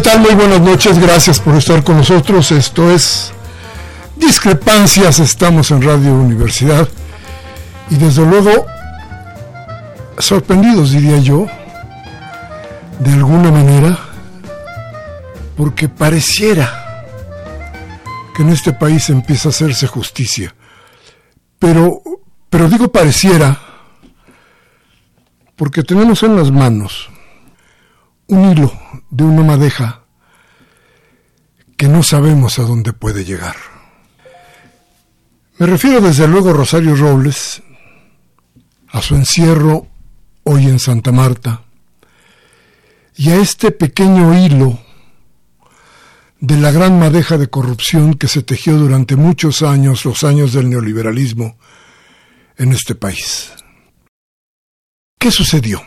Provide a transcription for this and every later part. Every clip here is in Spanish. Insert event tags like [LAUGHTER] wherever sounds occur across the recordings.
Muy buenas noches, gracias por estar con nosotros. Esto es Discrepancias, estamos en Radio Universidad y desde luego sorprendidos diría yo, de alguna manera, porque pareciera que en este país empieza a hacerse justicia. Pero, pero digo pareciera, porque tenemos en las manos un hilo de una madeja que no sabemos a dónde puede llegar. Me refiero desde luego a Rosario Robles, a su encierro hoy en Santa Marta, y a este pequeño hilo de la gran madeja de corrupción que se tejió durante muchos años, los años del neoliberalismo, en este país. ¿Qué sucedió?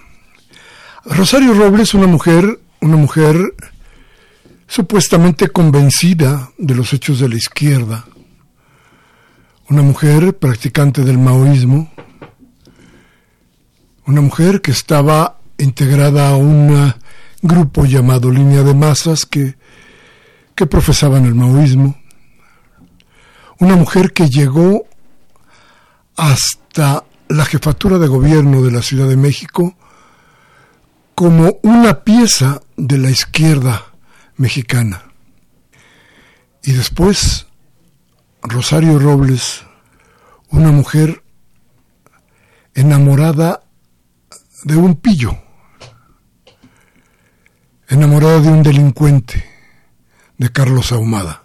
Rosario Robles, una mujer, una mujer supuestamente convencida de los hechos de la izquierda, una mujer practicante del maoísmo, una mujer que estaba integrada a un grupo llamado Línea de Masas que, que profesaban el maoísmo, una mujer que llegó hasta la jefatura de gobierno de la Ciudad de México como una pieza de la izquierda mexicana. Y después, Rosario Robles, una mujer enamorada de un pillo, enamorada de un delincuente, de Carlos Ahumada,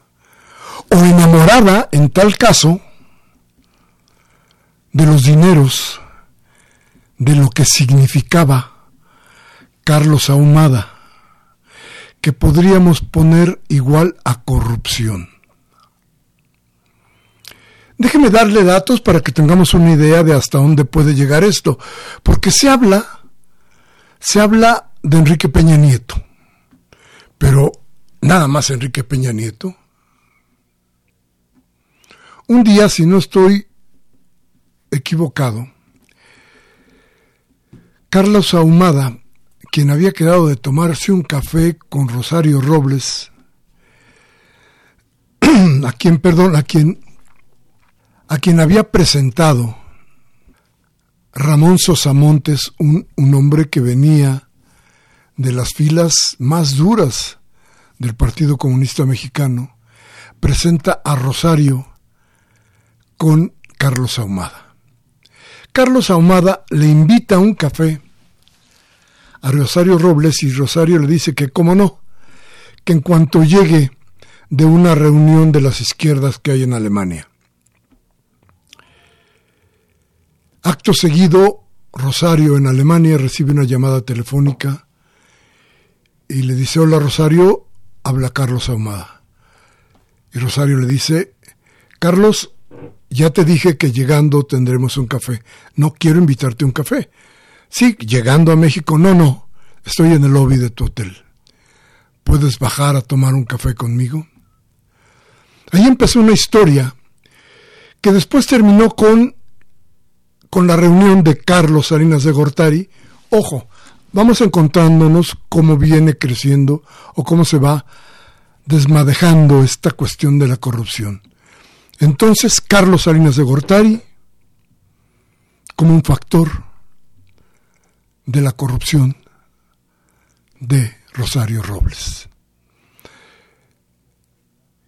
o enamorada, en tal caso, de los dineros, de lo que significaba Carlos Ahumada que podríamos poner igual a corrupción. Déjeme darle datos para que tengamos una idea de hasta dónde puede llegar esto, porque se habla, se habla de Enrique Peña Nieto, pero nada más Enrique Peña Nieto. Un día, si no estoy equivocado, Carlos Ahumada quien había quedado de tomarse un café con Rosario Robles, [CLEARS THROAT] a quien, perdón, a quien, a quien había presentado Ramón Sosamontes, un, un hombre que venía de las filas más duras del Partido Comunista Mexicano, presenta a Rosario con Carlos Ahumada. Carlos Ahumada le invita a un café a Rosario Robles y Rosario le dice que, cómo no, que en cuanto llegue de una reunión de las izquierdas que hay en Alemania. Acto seguido, Rosario en Alemania recibe una llamada telefónica y le dice, hola Rosario, habla Carlos Ahumada. Y Rosario le dice, Carlos, ya te dije que llegando tendremos un café. No quiero invitarte a un café. Sí, llegando a México, no, no, estoy en el lobby de tu hotel. ¿Puedes bajar a tomar un café conmigo? Ahí empezó una historia que después terminó con, con la reunión de Carlos Salinas de Gortari. Ojo, vamos encontrándonos cómo viene creciendo o cómo se va desmadejando esta cuestión de la corrupción. Entonces, Carlos Salinas de Gortari, como un factor de la corrupción de Rosario Robles.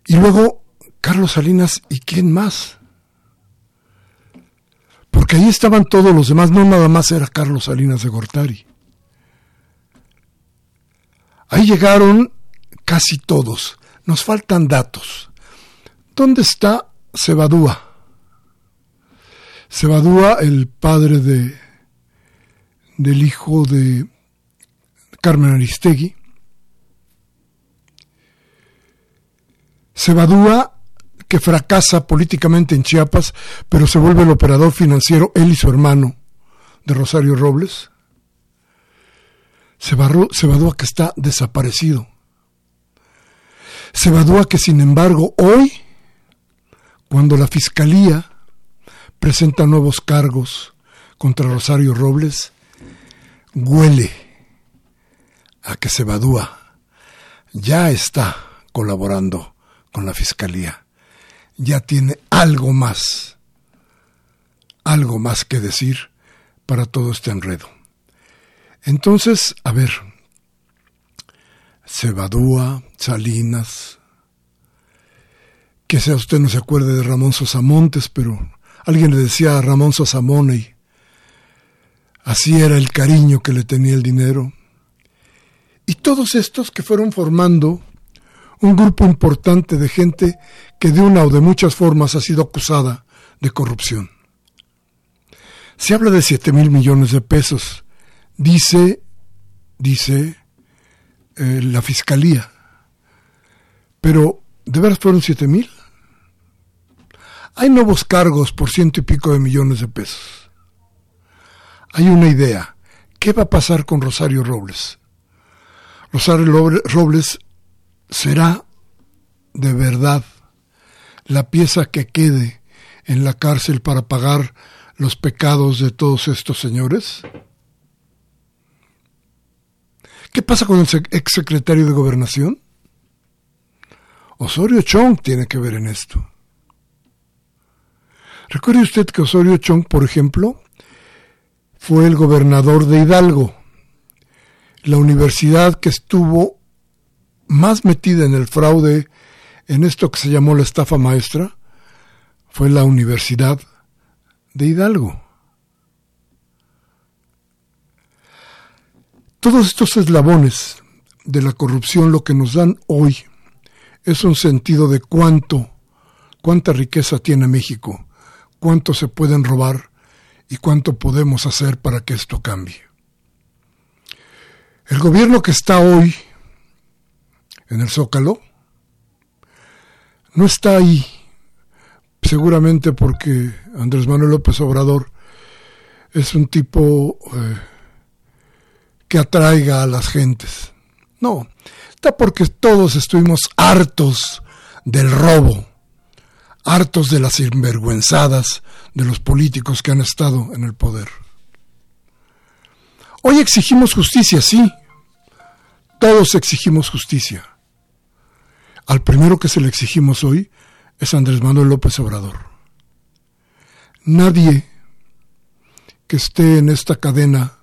Y luego Carlos Salinas y quién más. Porque ahí estaban todos los demás, no nada más era Carlos Salinas de Gortari. Ahí llegaron casi todos. Nos faltan datos. ¿Dónde está Cebadúa? Cebadúa, el padre de, del hijo de Carmen Aristegui. Cebadúa, que fracasa políticamente en Chiapas, pero se vuelve el operador financiero, él y su hermano, de Rosario Robles. Cebadúa que está desaparecido. Cebadúa que sin embargo hoy, cuando la Fiscalía presenta nuevos cargos contra Rosario Robles, huele a que Cebadúa ya está colaborando con la Fiscalía, ya tiene algo más, algo más que decir para todo este enredo. Entonces, a ver, Cebadúa, Salinas, que sea usted no se acuerde de Ramón Sosamontes, pero alguien le decía a Ramón Sosamone, así era el cariño que le tenía el dinero. Y todos estos que fueron formando un grupo importante de gente que de una o de muchas formas ha sido acusada de corrupción. Se habla de siete mil millones de pesos, dice, dice eh, la fiscalía. Pero, ¿de veras fueron siete mil? Hay nuevos cargos por ciento y pico de millones de pesos. Hay una idea. ¿Qué va a pasar con Rosario Robles? Rosario Robles será de verdad la pieza que quede en la cárcel para pagar los pecados de todos estos señores? ¿Qué pasa con el exsecretario de Gobernación? Osorio Chong tiene que ver en esto. Recuerde usted que Osorio Chong, por ejemplo, fue el gobernador de Hidalgo, la universidad que estuvo más metida en el fraude, en esto que se llamó la estafa maestra, fue la Universidad de Hidalgo. Todos estos eslabones de la corrupción lo que nos dan hoy es un sentido de cuánto, cuánta riqueza tiene México, cuánto se pueden robar y cuánto podemos hacer para que esto cambie. El gobierno que está hoy en el Zócalo, no está ahí, seguramente porque Andrés Manuel López Obrador es un tipo eh, que atraiga a las gentes. No, está porque todos estuvimos hartos del robo, hartos de las sinvergüenzadas de los políticos que han estado en el poder. Hoy exigimos justicia, sí. Todos exigimos justicia. Al primero que se le exigimos hoy es Andrés Manuel López Obrador. Nadie que esté en esta cadena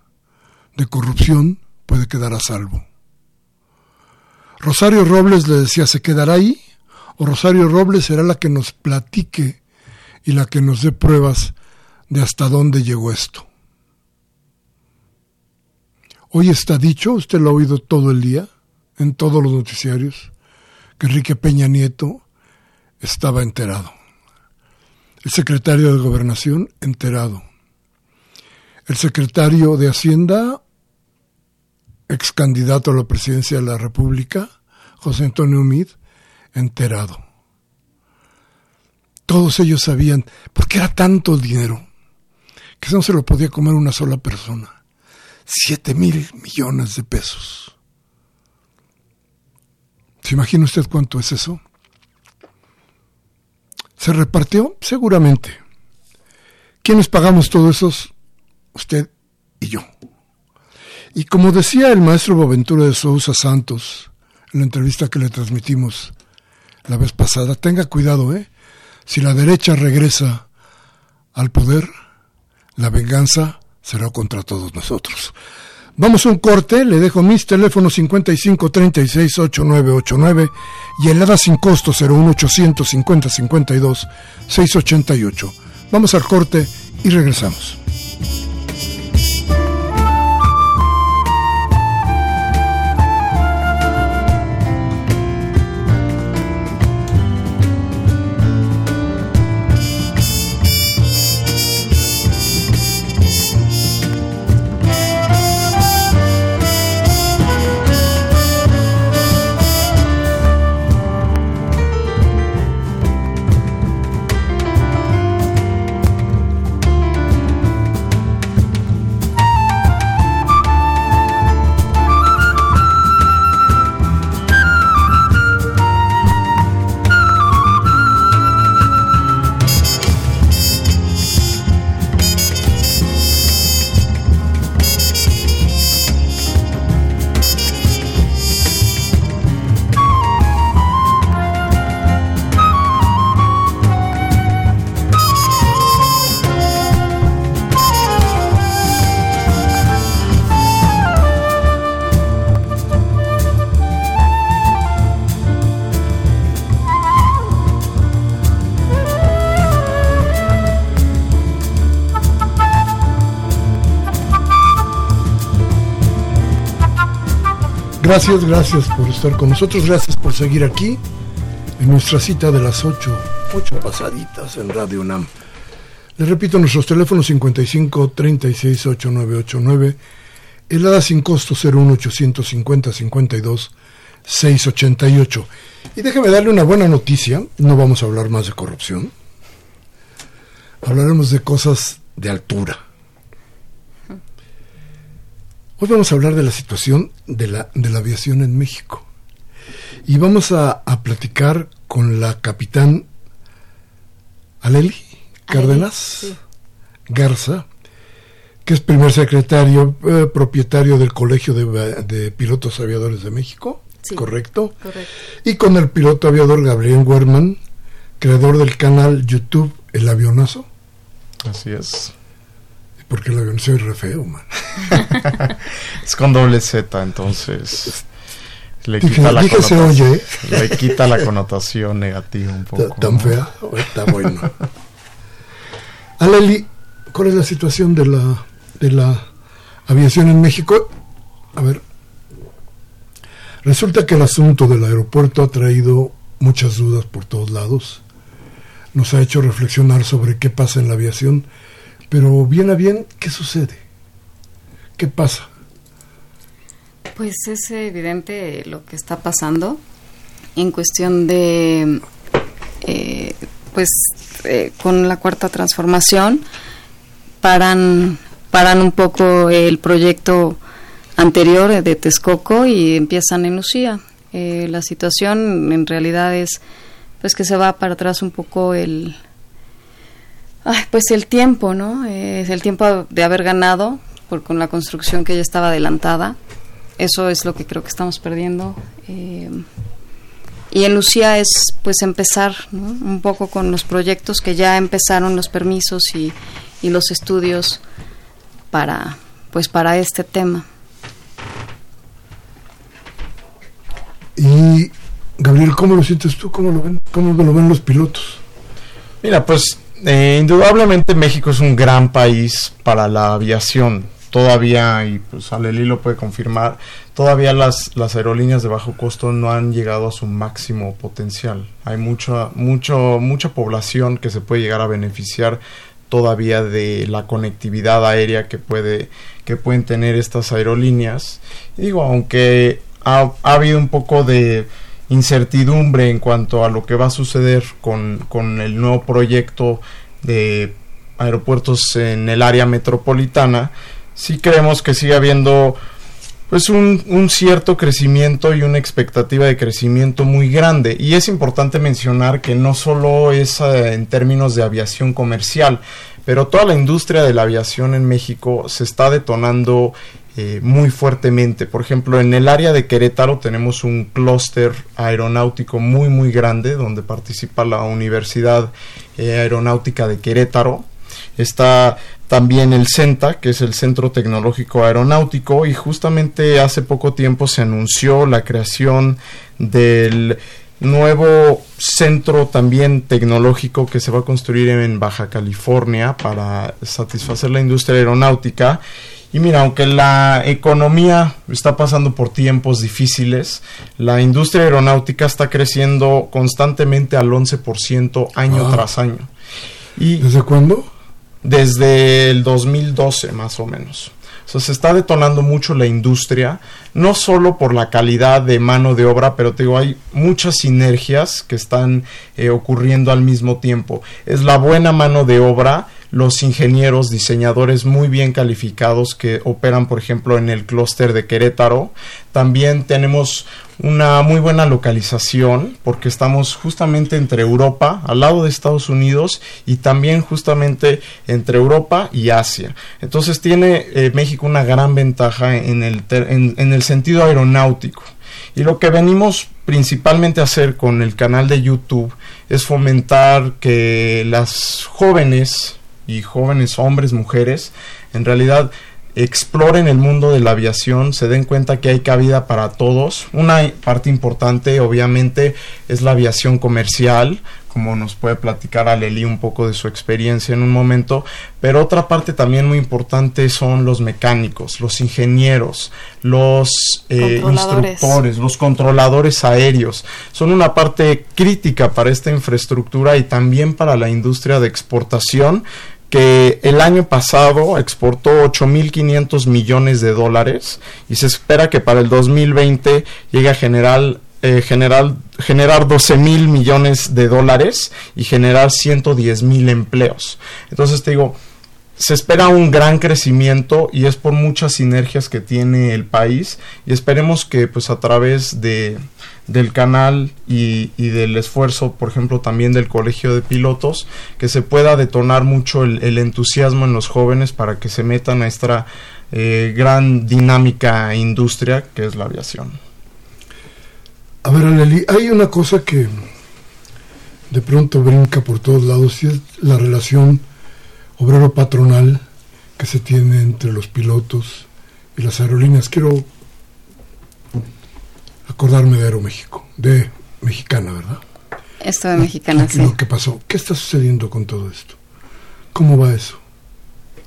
de corrupción puede quedar a salvo. Rosario Robles le decía, ¿se quedará ahí? O Rosario Robles será la que nos platique y la que nos dé pruebas de hasta dónde llegó esto. Hoy está dicho, usted lo ha oído todo el día, en todos los noticiarios, que Enrique Peña Nieto estaba enterado. El secretario de Gobernación enterado. El secretario de Hacienda, ex candidato a la presidencia de la República, José Antonio Umid, enterado. Todos ellos sabían, por qué era tanto dinero, que no se lo podía comer una sola persona. Siete mil millones de pesos. ¿Se imagina usted cuánto es eso? ¿Se repartió? Seguramente. ¿Quiénes pagamos todo eso? Usted y yo. Y como decía el maestro Boaventura de Sousa Santos en la entrevista que le transmitimos la vez pasada, tenga cuidado, ¿eh? Si la derecha regresa al poder, la venganza será contra todos nosotros. Vamos a un corte, le dejo mis teléfonos 55 36 8989 y el ADA sin costo 01 850 52 688. Vamos al corte y regresamos. Gracias, gracias por estar con nosotros, gracias por seguir aquí en nuestra cita de las 8, 8 pasaditas en Radio UNAM. Les repito, nuestros teléfonos 55 36 8989, el ADA sin costo 01 850 52 688. Y déjeme darle una buena noticia, no vamos a hablar más de corrupción, hablaremos de cosas de altura Hoy vamos a hablar de la situación de la, de la aviación en México. Y vamos a, platicar con la capitán Aleli Cárdenas Garza, que es primer secretario eh, propietario del Colegio de, Pilotos Aviadores de México, ¿correcto? Correcto. Y con el piloto aviador Gabriel Werman, creador del canal YouTube El Avionazo. Así es. Porque el avión soy re feo, man. [LAUGHS] es con doble Z, entonces le quita, la connotación, le quita la connotación negativa un poco. Tan fea, está bueno. [LAUGHS] Aleli, ¿cuál es la situación de la, de la aviación en México? A ver, resulta que el asunto del aeropuerto ha traído muchas dudas por todos lados. Nos ha hecho reflexionar sobre qué pasa en la aviación pero bien a bien, ¿qué sucede? ¿Qué pasa? Pues es evidente lo que está pasando en cuestión de, eh, pues eh, con la cuarta transformación, paran, paran un poco el proyecto anterior de Texcoco y empiezan en Lucía. Eh, la situación en realidad es pues que se va para atrás un poco el, pues el tiempo, ¿no? Es el tiempo de haber ganado por, con la construcción que ya estaba adelantada. Eso es lo que creo que estamos perdiendo. Eh, y en Lucía es pues empezar un poco con los proyectos que ya empezaron los permisos y, y los estudios para pues para este tema. Y Gabriel, ¿cómo lo sientes tú? ¿Cómo lo ven? ¿Cómo lo ven los pilotos? Mira, pues eh, indudablemente México es un gran país para la aviación. Todavía, y pues Aleli lo puede confirmar, todavía las, las aerolíneas de bajo costo no han llegado a su máximo potencial. Hay mucha, mucho, mucha población que se puede llegar a beneficiar todavía de la conectividad aérea que puede que pueden tener estas aerolíneas. digo, aunque ha, habido un poco de incertidumbre en cuanto a lo que va a suceder con, con el nuevo proyecto de aeropuertos en el área metropolitana, sí creemos que sigue habiendo pues un, un, cierto crecimiento y una expectativa de crecimiento muy grande. Y es importante mencionar que no solo es eh, en términos de aviación comercial, pero toda la industria de la aviación en México se está detonando eh, muy fuertemente. Por ejemplo, en el área de Querétaro tenemos un clúster aeronáutico muy muy grande donde participa la Universidad eh, Aeronáutica de Querétaro. Está también el CENTA, que es el Centro Tecnológico Aeronáutico, y justamente hace poco tiempo se anunció la creación del nuevo centro también tecnológico que se va a construir en Baja California para satisfacer la industria aeronáutica. Y mira, aunque la economía está pasando por tiempos difíciles, la industria aeronáutica está creciendo constantemente al 11% año ah. tras año. Y ¿Desde cuándo? desde el 2012 más o menos. O sea, se está detonando mucho la industria, no solo por la calidad de mano de obra, pero te digo, hay muchas sinergias que están eh, ocurriendo al mismo tiempo. Es la buena mano de obra, los ingenieros, diseñadores muy bien calificados que operan, por ejemplo, en el clúster de Querétaro. También tenemos una muy buena localización porque estamos justamente entre Europa, al lado de Estados Unidos y también justamente entre Europa y Asia. Entonces tiene eh, México una gran ventaja en el, en el sentido aeronáutico. Y lo que venimos principalmente a hacer con el canal de YouTube es fomentar que las jóvenes y jóvenes hombres, mujeres, en realidad exploren el mundo de la aviación, se den cuenta que hay cabida para todos. Una parte importante, obviamente, es la aviación comercial, como nos puede platicar Aleli un poco de su experiencia en un momento, pero otra parte también muy importante son los mecánicos, los ingenieros, los eh, instructores, los controladores aéreos. Son una parte crítica para esta infraestructura y también para la industria de exportación que el año pasado exportó 8.500 millones de dólares y se espera que para el 2020 llegue a generar, eh, generar, generar 12 mil millones de dólares y generar 110 mil empleos. Entonces te digo, se espera un gran crecimiento y es por muchas sinergias que tiene el país y esperemos que pues a través de del canal y, del esfuerzo, por ejemplo, también del colegio de pilotos, que se pueda detonar mucho el, entusiasmo en los jóvenes para que se metan a esta eh, gran dinámica industria que es la aviación. A ver, Aleli, hay una cosa que de pronto brinca por todos lados y es la relación obrero-patronal que se tiene entre los pilotos y las aerolíneas. Quiero acordarme de Aeroméxico, de Mexicana, ¿verdad? Esto de Mexicana, sí. ¿Qué pasó? ¿Qué está sucediendo con todo esto? ¿Cómo va eso?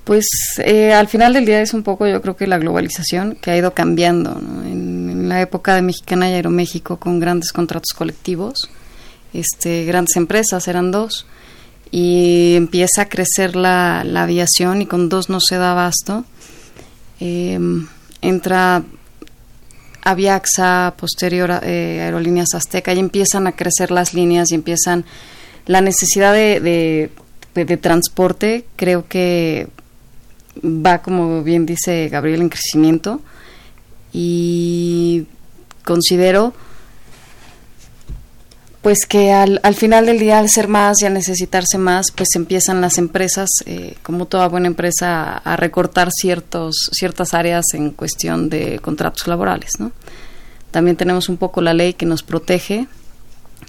Pues eh, al final del día es un poco, yo creo que la globalización que ha ido cambiando. En, en, la época de Mexicana y Aeroméxico, con grandes contratos colectivos, este, grandes empresas, eran dos, y empieza a crecer la, la aviación y con dos no se da abasto. Eh, entra Aviaxa, posterior eh, Aerolíneas Azteca, y empiezan a crecer las líneas y empiezan la necesidad de, de, transporte, creo que va, como bien dice Gabriel, en crecimiento. Y considero pues que al, al, final del día, al ser más y al necesitarse más, pues empiezan las empresas, eh, como toda buena empresa, a, recortar ciertos, ciertas áreas en cuestión de contratos laborales. ¿no? También tenemos un poco la ley que nos protege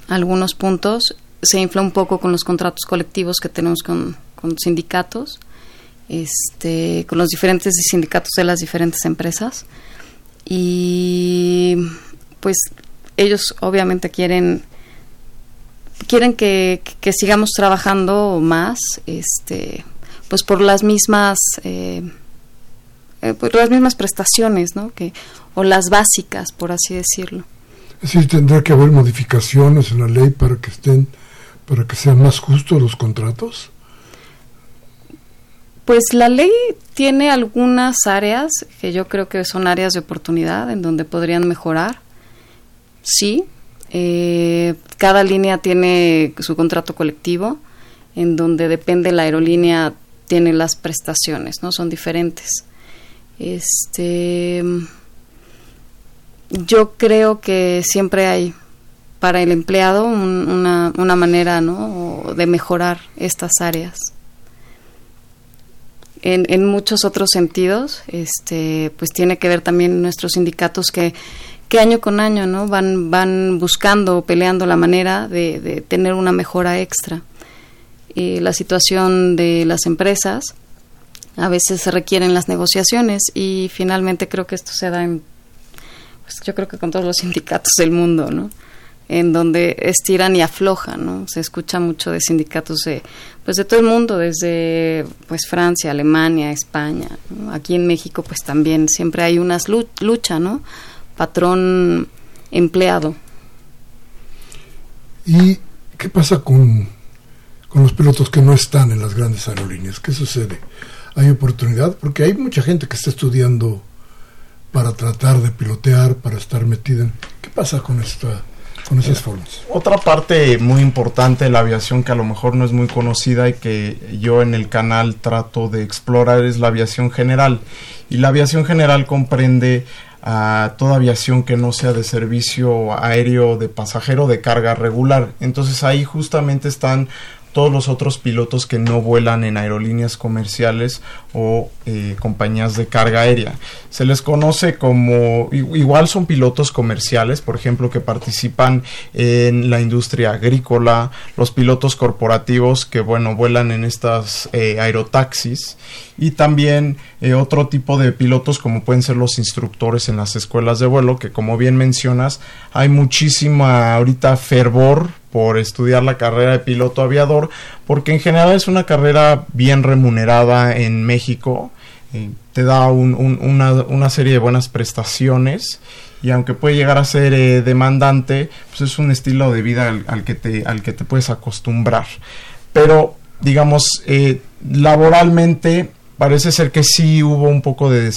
algunos puntos. Se infla un poco con los contratos colectivos que tenemos con, con sindicatos, este, con los diferentes sindicatos de las diferentes empresas. Y pues ellos obviamente quieren quieren que, sigamos trabajando más, este, pues por las mismas, eh, eh, por las mismas prestaciones, ¿no? Que, o las básicas, por así decirlo. Es decir, tendrá que haber modificaciones en la ley para que estén, para que sean más justos los contratos. Pues la ley tiene algunas áreas que yo creo que son áreas de oportunidad en donde podrían mejorar. Sí, eh, cada línea tiene su contrato colectivo, en donde depende la aerolínea tiene las prestaciones, ¿no? Son diferentes. Este, yo creo que siempre hay para el empleado una, una manera, ¿no? De mejorar estas áreas en, en muchos otros sentidos, este, pues tiene que ver también nuestros sindicatos que, que año con año no van van buscando peleando la manera de, de tener una mejora extra y la situación de las empresas a veces se requieren las negociaciones y finalmente creo que esto se da en pues yo creo que con todos los sindicatos del mundo no en donde estiran y aflojan, ¿no? Se escucha mucho de sindicatos de, pues de todo el mundo, desde pues Francia, Alemania, España, aquí en México pues también siempre hay unas lucha, ¿no? Patrón empleado. ¿Y qué pasa con, con los pilotos que no están en las grandes aerolíneas? ¿Qué sucede? ¿Hay oportunidad? Porque hay mucha gente que está estudiando para tratar de pilotear, para estar metida en... ¿Qué pasa con esta otra parte muy importante de la aviación que a lo mejor no es muy conocida y que yo en el canal trato de explorar es la aviación general. Y la aviación general comprende a toda aviación que no sea de servicio aéreo de pasajero de carga regular. Entonces ahí justamente están todos los otros pilotos que no vuelan en aerolíneas comerciales o eh, compañías de carga aérea. Se les conoce como, igual son pilotos comerciales, por ejemplo, que participan en la industria agrícola, los pilotos corporativos que, bueno, vuelan en estas eh, aerotaxis y también eh, otro tipo de pilotos como pueden ser los instructores en las escuelas de vuelo, que como bien mencionas, hay muchísima ahorita fervor por estudiar la carrera de piloto aviador, porque en general es una carrera bien remunerada en México, eh, te da una, serie de buenas prestaciones y aunque puede llegar a ser eh, demandante, pues es un estilo de vida al, que te, al que te puedes acostumbrar. Pero, digamos, eh, laboralmente parece ser que sí hubo un poco de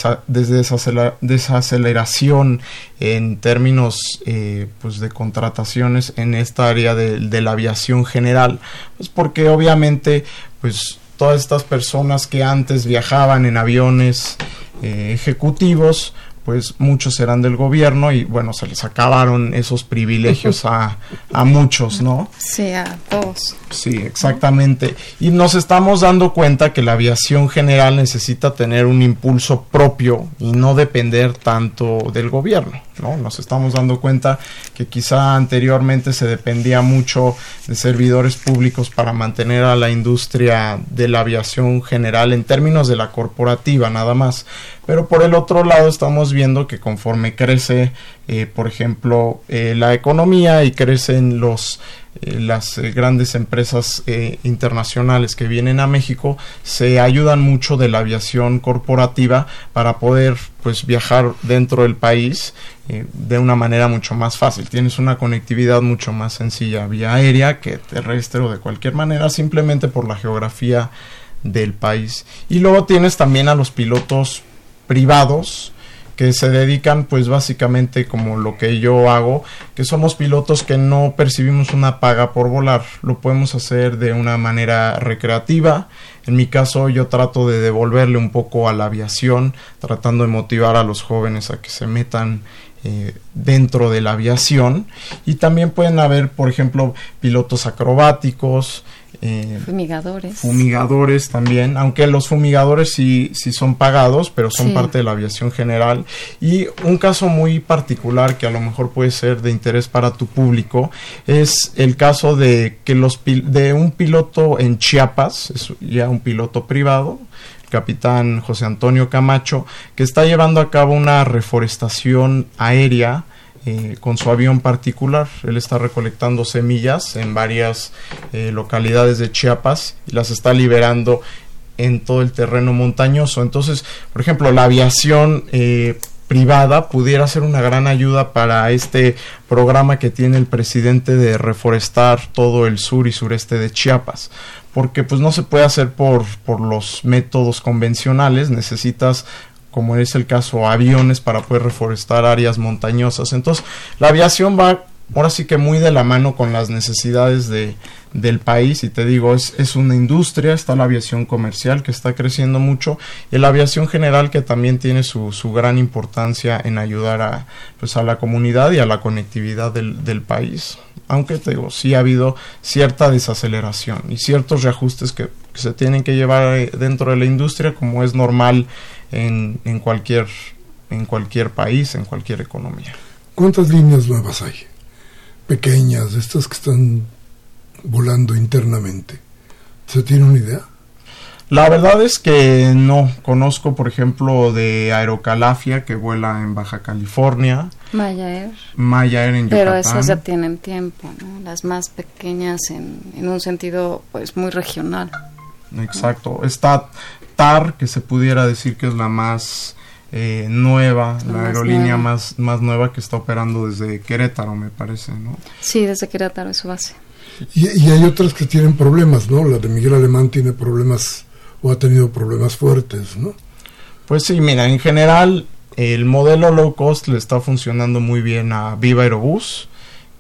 desaceleración en términos eh, pues de contrataciones en esta área de, la aviación general. Pues porque obviamente pues todas estas personas que antes viajaban en aviones eh, ejecutivos pues muchos eran del gobierno y bueno, se les acabaron esos privilegios a, a muchos, ¿no? Sí, a todos. Sí, exactamente. Y nos estamos dando cuenta que la aviación general necesita tener un impulso propio y no depender tanto del gobierno, ¿no? Nos estamos dando cuenta que quizá anteriormente se dependía mucho de servidores públicos para mantener a la industria de la aviación general en términos de la corporativa nada más. Pero por el otro lado estamos viendo que conforme crece, eh, por ejemplo, eh, la economía y crecen los eh, las grandes empresas internacionales que vienen a México se ayudan mucho de la aviación corporativa para poder pues viajar dentro del país de una manera mucho más fácil. Tienes una conectividad mucho más sencilla vía aérea que terrestre o de cualquier manera simplemente por la geografía del país. Y luego tienes también a los pilotos privados que se dedican pues básicamente como lo que yo hago, que somos pilotos que no percibimos una paga por volar, lo podemos hacer de una manera recreativa, en mi caso yo trato de devolverle un poco a la aviación, tratando de motivar a los jóvenes a que se metan eh, dentro de la aviación y también pueden haber por ejemplo pilotos acrobáticos, eh, fumigadores. Fumigadores también, aunque los fumigadores sí, sí son pagados, pero son parte de la aviación general. Y un caso muy particular que a lo mejor puede ser de interés para tu público es el caso de que los de un piloto en Chiapas, es ya un piloto privado, capitán José Antonio Camacho, que está llevando a cabo una reforestación aérea eh, con su avión particular. Él está recolectando semillas en varias eh, localidades de Chiapas y las está liberando en todo el terreno montañoso. Entonces, por ejemplo, la aviación eh, privada pudiera ser una gran ayuda para este programa que tiene el presidente de reforestar todo el sur y sureste de Chiapas porque pues no se puede hacer por, por los métodos convencionales, necesitas como es el caso aviones para poder reforestar áreas montañosas. Entonces, la aviación va ahora sí que muy de la mano con las necesidades de, del país y te digo, es, es una industria, está la aviación comercial que está creciendo mucho y la aviación general que también tiene su, su gran importancia en ayudar a, pues, a la comunidad y a la conectividad del, del país. Aunque te digo, sí ha habido cierta desaceleración y ciertos reajustes que, que se tienen que llevar eh, dentro de la industria como es normal en, en, cualquier, en cualquier país, en cualquier economía. ¿Cuántas líneas nuevas hay? Pequeñas, estas que están volando internamente. ¿Se tiene una idea? La verdad es que no. Conozco, por ejemplo, de Aerocalafia, que vuela en Baja California. Maya Air. Maya Air en Yucatán. Pero esas ya tienen tiempo, ¿no? Las más pequeñas en, en un sentido, pues, muy regional. Exacto. Está TAR, que se pudiera decir que es la más eh, nueva, la, más aerolínea nueva. más, más nueva que está operando desde Querétaro, me parece, ¿no? Sí, desde Querétaro es su base. Y, y hay otras que tienen problemas, ¿no? La de Miguel Alemán tiene problemas o ha tenido problemas fuertes, ¿no? Pues sí, mira, en general el modelo low cost le está funcionando muy bien a Viva Aerobús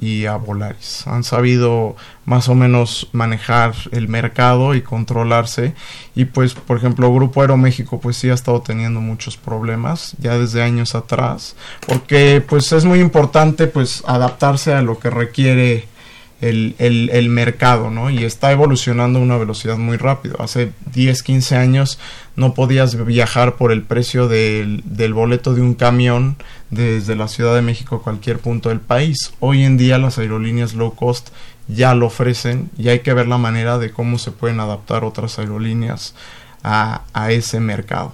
y a Volaris. Han sabido más o menos manejar el mercado y controlarse. Y pues, por ejemplo, Grupo Aeroméxico pues sí ha estado teniendo muchos problemas ya desde años atrás. Porque pues es muy importante pues adaptarse a lo que requiere el, el, el, mercado, ¿no? Y está evolucionando a una velocidad muy rápido. Hace 10, 15 años no podías viajar por el precio del, del, boleto de un camión desde la Ciudad de México a cualquier punto del país. Hoy en día las aerolíneas low cost ya lo ofrecen y hay que ver la manera de cómo se pueden adaptar otras aerolíneas a, a ese mercado.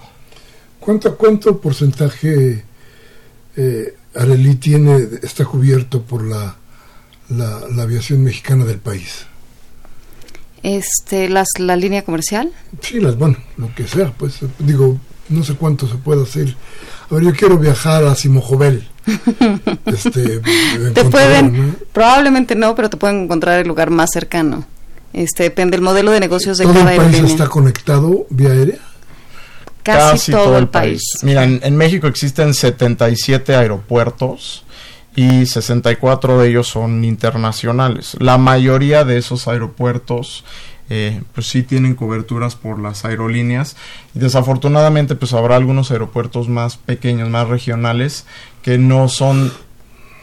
¿Cuánto, cuánto porcentaje eh, Arelí tiene, está cubierto por la la, la, aviación mexicana del país? Este, las, la línea comercial. Sí, las, bueno, lo que sea, pues digo, no sé cuánto se puede hacer. A ver, yo quiero viajar a Simojovel. [LAUGHS] este, [LAUGHS] te pueden, ¿no? probablemente no, pero te pueden encontrar el lugar más cercano. Este, depende del modelo de negocios de ¿Todo cada el país aerolínea. está conectado vía aérea? Casi, Casi todo, todo, el país. país. Mira, en, en México existen 77 aeropuertos y 64 de ellos son internacionales. La mayoría de esos aeropuertos eh, pues sí tienen coberturas por las aerolíneas y desafortunadamente pues habrá algunos aeropuertos más pequeños, más regionales que no son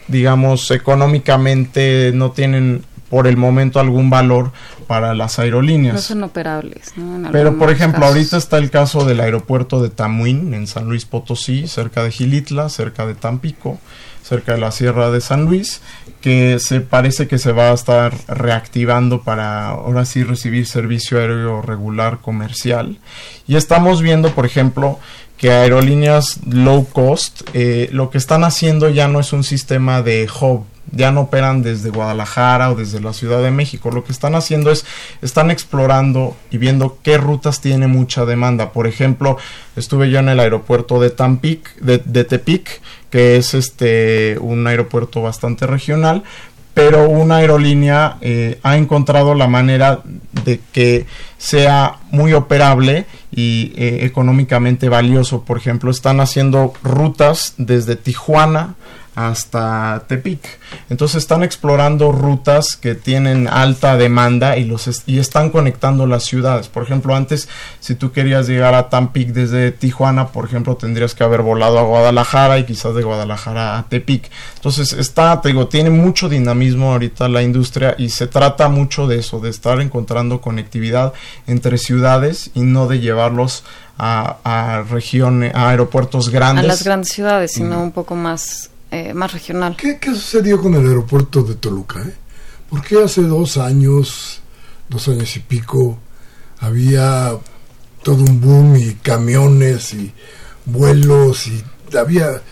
digamos económicamente no tienen por el momento algún valor para las aerolíneas. No son operables. ¿no? Pero, por ejemplo, casos. ahorita está el caso del aeropuerto de Tamuín, en San Luis Potosí, cerca de Gilitla, cerca de Tampico, cerca de la Sierra de San Luis, que se parece que se va a estar reactivando para ahora sí recibir servicio aéreo regular comercial. Y estamos viendo, por ejemplo, que aerolíneas low cost eh, lo que están haciendo ya no es un sistema de hub ya no operan desde Guadalajara o desde la Ciudad de México. Lo que están haciendo es, están explorando y viendo qué rutas tiene mucha demanda. Por ejemplo, estuve yo en el aeropuerto de Tampic, de, de Tepic, que es este un aeropuerto bastante regional, pero una aerolínea eh, ha encontrado la manera de que sea muy operable y eh, económicamente valioso. Por ejemplo, están haciendo rutas desde Tijuana hasta Tepic. Entonces están explorando rutas que tienen alta demanda y los est y están conectando las ciudades. Por ejemplo, antes si tú querías llegar a Tampic desde Tijuana, por ejemplo, tendrías que haber volado a Guadalajara y quizás de Guadalajara a Tepic. Entonces está, te digo, tiene mucho dinamismo ahorita la industria y se trata mucho de eso, de estar encontrando conectividad entre ciudades y no de llevarlos a, a regiones, a aeropuertos grandes. A las grandes ciudades, sino mm. un poco más eh, más regional. ¿Qué, ¿Qué, sucedió con el aeropuerto de Toluca? Eh? ¿Por qué hace dos años, dos años y pico, había todo un boom y camiones y vuelos y había...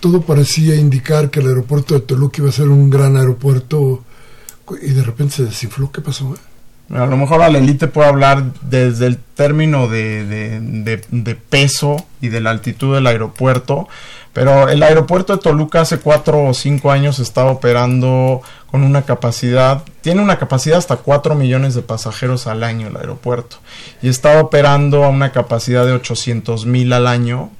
Todo parecía indicar que el aeropuerto de Toluca iba a ser un gran aeropuerto y de repente se desinfló. ¿Qué pasó? Eh? A lo mejor a la élite puede hablar desde el término de, de, de, de peso y de la altitud del aeropuerto, Pero el aeropuerto de Toluca hace cuatro o cinco años estaba operando con una capacidad, tiene una capacidad hasta 4 millones de pasajeros al año el aeropuerto y estaba operando a una capacidad de 800 mil al año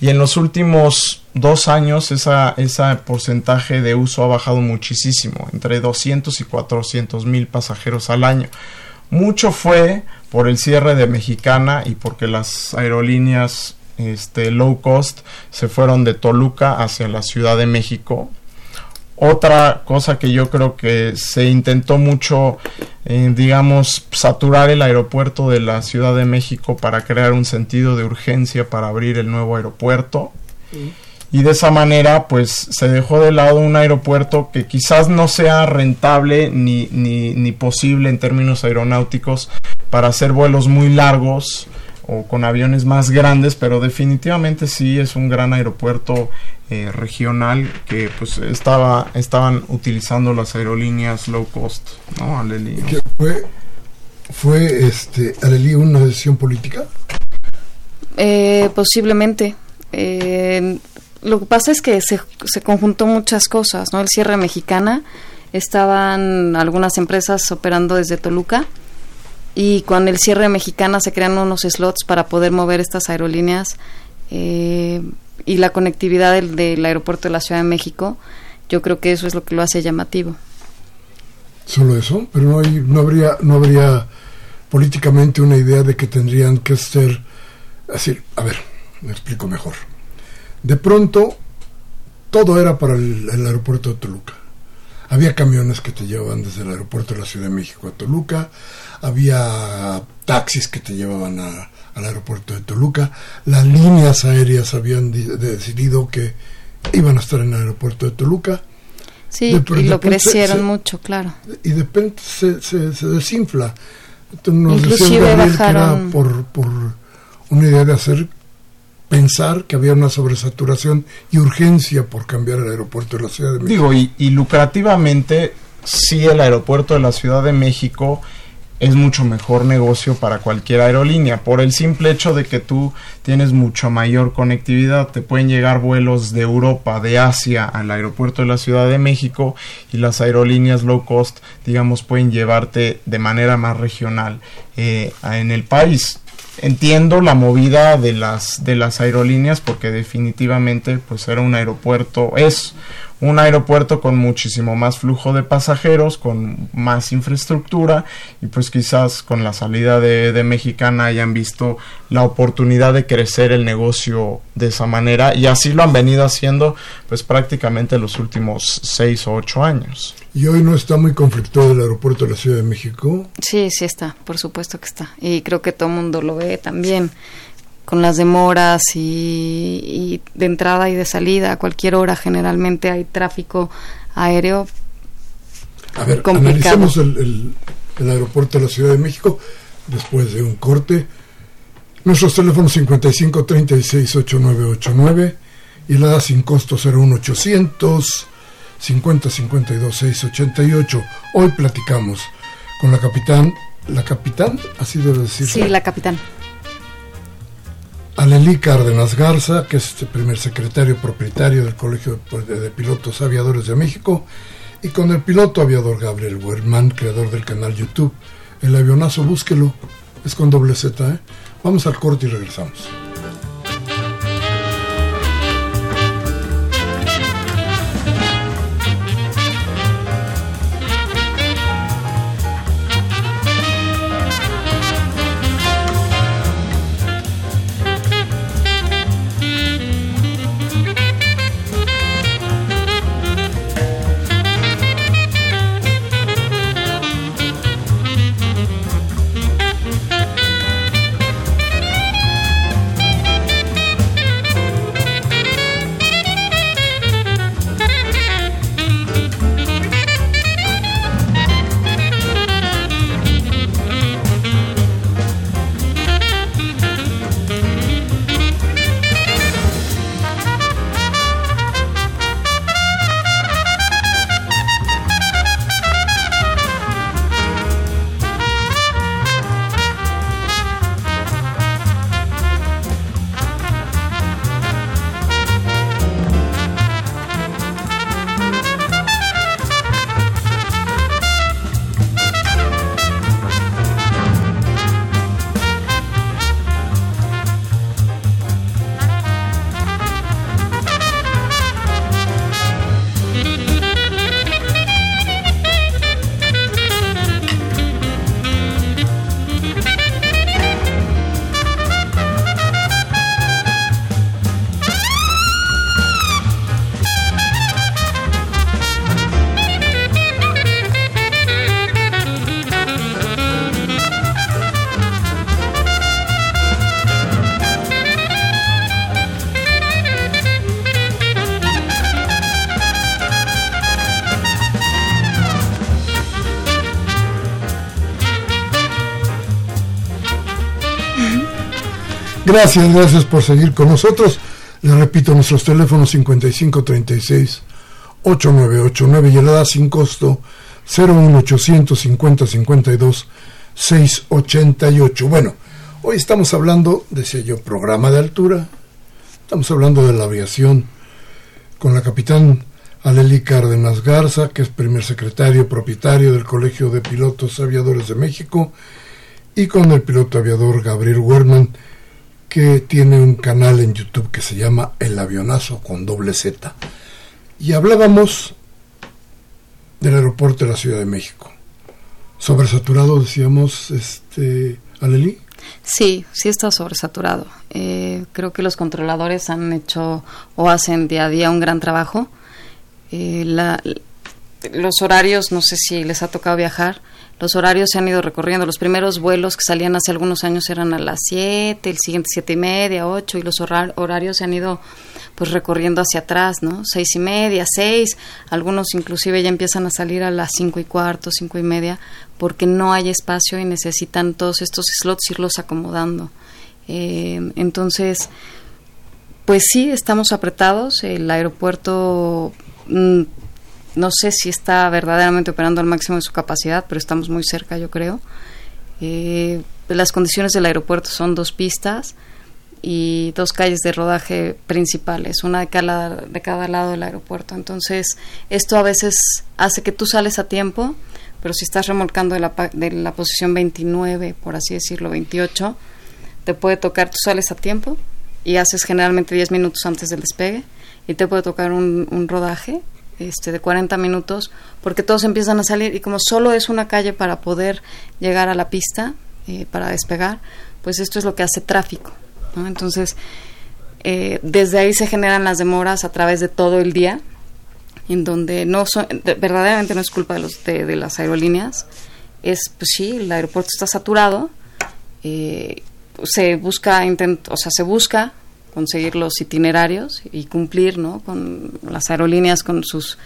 y en los últimos dos años esa, ese porcentaje de uso ha bajado muchísimo, entre 200 y 400 mil pasajeros al año. Mucho fue por el cierre de Mexicana y porque las aerolíneas este, low cost se fueron de Toluca hacia la Ciudad de México otra cosa que yo creo que se intentó mucho, eh, digamos, saturar el aeropuerto de la Ciudad de México para crear un sentido de urgencia para abrir el nuevo aeropuerto. Y de esa manera, pues se dejó de lado un aeropuerto que quizás no sea rentable ni, ni, ni posible en términos aeronáuticos para hacer vuelos muy largos o con aviones más grandes, pero definitivamente sí es un gran aeropuerto eh, regional que pues estaba estaban utilizando las aerolíneas low cost, ¿no? Aleli. ¿Fue, fue este Aleli una decisión política? Eh, posiblemente. Eh, lo que pasa es que se, se conjuntó muchas cosas, ¿no? El cierre mexicana, estaban algunas empresas operando desde Toluca y con el cierre mexicana se crean unos slots para poder mover estas aerolíneas eh, y la conectividad del, aeropuerto de la Ciudad de México, yo creo que eso es lo que lo hace llamativo. Solo eso, pero no, hay, no habría no habría políticamente una idea de que tendrían que ser así, a ver, me explico mejor. De pronto todo era para el aeropuerto de Toluca. Había camiones que te llevaban desde el aeropuerto de la Ciudad de México a Toluca, había taxis que te llevaban al aeropuerto de Toluca, las líneas aéreas habían decidido que iban a estar en el aeropuerto de Toluca. Sí, y lo crecieron mucho, claro. Y de repente se, se, desinfla. nos Inclusive bajaron... por, por una idea de hacer pensar que había una sobresaturación y urgencia por cambiar el aeropuerto de la Ciudad de México. Digo, y, y lucrativamente, sí, el aeropuerto de la Ciudad de México es mucho mejor negocio para cualquier aerolínea por el simple hecho de que tú tienes mucho mayor conectividad. Te pueden llegar vuelos de Europa de Asia al aeropuerto de la Ciudad de México y las aerolíneas low cost digamos pueden llevarte de manera más regional eh, en el país. Entiendo la movida de las de las aerolíneas porque definitivamente pues era un aeropuerto es un aeropuerto con muchísimo más flujo de pasajeros, con más infraestructura y pues quizás con la salida de, de, Mexicana hayan visto la oportunidad de crecer el negocio de esa manera y así lo han venido haciendo pues prácticamente los últimos seis o ocho años. ¿Y hoy no está muy conflictuado el aeropuerto de la Ciudad de México? Sí, sí está, por supuesto que está. Y creo que todo el mundo lo ve también con las demoras y, de entrada y de salida a cualquier hora generalmente hay tráfico aéreo a ver analicemos el, el, aeropuerto de la Ciudad de México después de un corte. Nuestros teléfonos 55 36 8989 y la da sin costo 01800 50 52 688 hoy platicamos con la capitán. La capitán así debe decirse. Sí la capitán Alelí Cárdenas Garza, que es el primer secretario propietario del Colegio de Pilotos Aviadores de México, y con el piloto aviador Gabriel Werman, creador del canal YouTube. El avionazo, búsquelo, es con doble Z. ¿eh? Vamos al corte y regresamos. Gracias, gracias por seguir con nosotros. Les repito, nuestros teléfonos 5536 8989 y el da sin costo 01800 50 52 688. Bueno, hoy estamos hablando, decía yo, programa de altura. Estamos hablando de la aviación con la capitán Aleli Cárdenas Garza, que es primer secretario propietario del Colegio de Pilotos Aviadores de México, y con el piloto aviador Gabriel Werman, que tiene un canal en YouTube que se llama El Avionazo con doble Z. Y hablábamos del aeropuerto de la Ciudad de México. Sobresaturado, decíamos, este, Aleli. Sí, sí está sobresaturado. Eh, creo que los controladores han hecho o hacen día a día un gran trabajo eh, los horarios, no sé si les ha tocado viajar, los horarios se han ido recorriendo. Los primeros vuelos que salían hace algunos años eran a las 7, el siguiente siete y media, 8, y los horarios se han ido pues recorriendo hacia atrás, ¿no? Seis y media, seis, algunos inclusive ya empiezan a salir a las cinco y cuarto, cinco y media, porque no hay espacio y necesitan todos estos slots irlos acomodando. Eh, entonces, pues sí, estamos apretados. El aeropuerto Mm, no sé si está verdaderamente operando al máximo de su capacidad, pero estamos muy cerca, yo creo. Eh, las condiciones del aeropuerto son dos pistas y dos calles de rodaje principales, una de cada, lado del aeropuerto. Entonces, esto a veces hace que tú sales a tiempo, pero si estás remolcando de la, de la posición 29, por así decirlo, 28, te puede tocar, tú sales a tiempo y haces generalmente 10 minutos antes del despegue y te puede tocar un, rodaje este, de 40 minutos, porque todos empiezan a salir y como solo es una calle para poder llegar a la pista, eh, para despegar, pues esto es lo que hace tráfico. Entonces, eh, desde ahí se generan las demoras a través de todo el día, en donde no son, verdaderamente no es culpa de, los, de, las aerolíneas, es, pues sí, el aeropuerto está saturado, eh, se busca, intent, o sea, se busca conseguir los itinerarios y cumplir ¿no? con las aerolíneas con sus